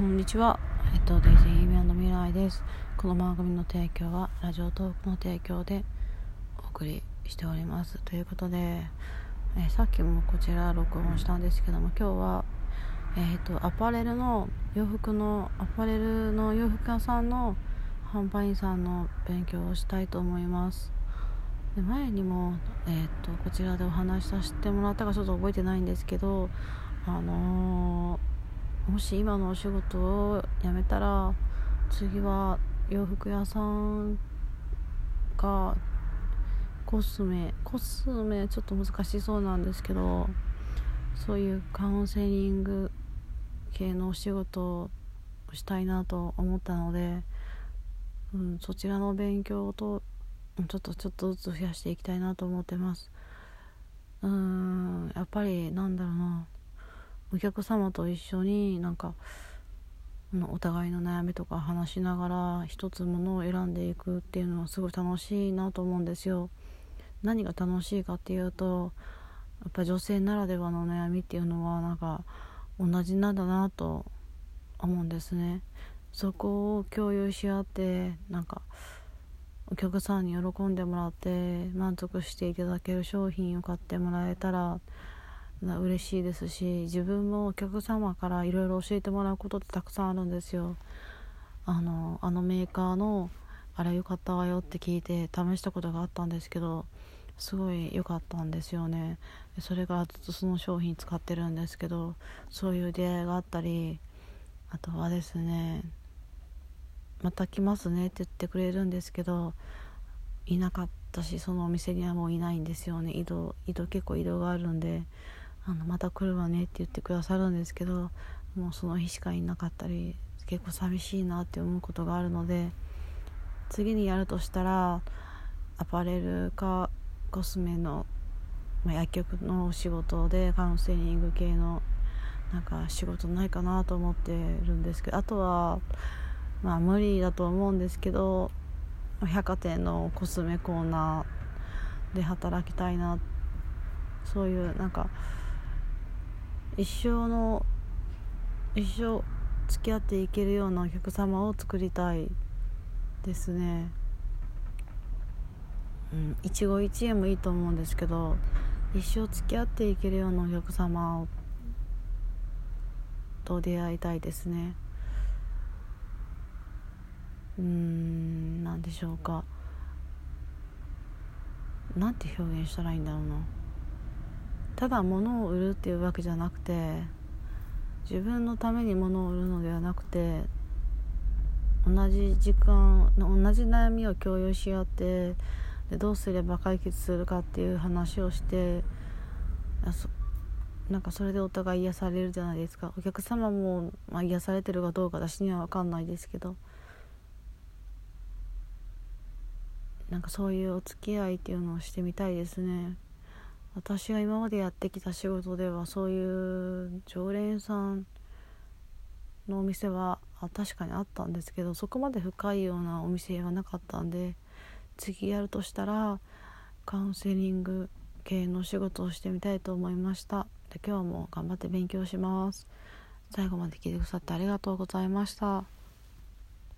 こんにちは。えっと、デイジーの未来です。この番組の提供は、ラジオトークの提供でお送りしております。ということで、えさっきもこちら録音したんですけども、今日は、えっと、アパレルの、洋服の、アパレルの洋服屋さんの販売員さんの勉強をしたいと思います。で前にも、え、っとこちらでお話しさせてもらったかちょっと覚えてないんですけどあのーもし今のお仕事を辞めたら次は洋服屋さんかコスメコスメちょっと難しそうなんですけどそういうカウンセリング系のお仕事をしたいなと思ったので、うん、そちらの勉強とちょっとちょっとずつ増やしていきたいなと思ってます。うんやっぱりなんだろうな。お客様と一緒になんかお互いの悩みとか話しながら一つものを選んでいくっていうのはすごい楽しいなと思うんですよ。何が楽しいかっていうとやっぱ女性ならではの悩みっていうのはなんか同じなんだなと思うんですね。そこを共有し合ってなんかお客さんに喜んでもらって満足していただける商品を買ってもらえたら嬉しいですし自分もお客様からいろいろ教えてもらうことってたくさんあるんですよ。あのあのメーカーのあれ良かったわよって聞いて試したことがあったんですけどすごい良かったんですよね。それがずっとその商品使ってるんですけどそういう出会いがあったりあとはですねまた来ますねって言ってくれるんですけどいなかったしそのお店にはもういないんですよね。移動移動結構移動があるんであのまた来るわねって言ってくださるんですけどもうその日しかいなかったり結構寂しいなって思うことがあるので次にやるとしたらアパレルかコスメの、まあ、薬局のお仕事でカウンセリング系のなんか仕事ないかなと思ってるんですけどあとはまあ無理だと思うんですけど百貨店のコスメコーナーで働きたいなそういうなんか一生の一生付き合っていけるようなお客様を作りたいですね。うん一期一会もいいと思うんですけど一生付き合っていけるようなお客様をと出会いたいですね。うん何でしょうか。なんて表現したらいいんだろうな。ただ物を売るっていうわけじゃなくて自分のために物を売るのではなくて同じ時間同じ悩みを共有し合ってでどうすれば解決するかっていう話をしてなんかそれでお互い癒されるじゃないですかお客様も、まあ、癒されてるかどうか私には分かんないですけどなんかそういうお付き合いっていうのをしてみたいですね。私が今までやってきた仕事ではそういう常連さんのお店は確かにあったんですけどそこまで深いようなお店はなかったんで次やるとしたらカウンセリング系の仕事をしてみたいと思いました。で今日も頑張って勉強します。最後まで聞いてくださってありがとうございました。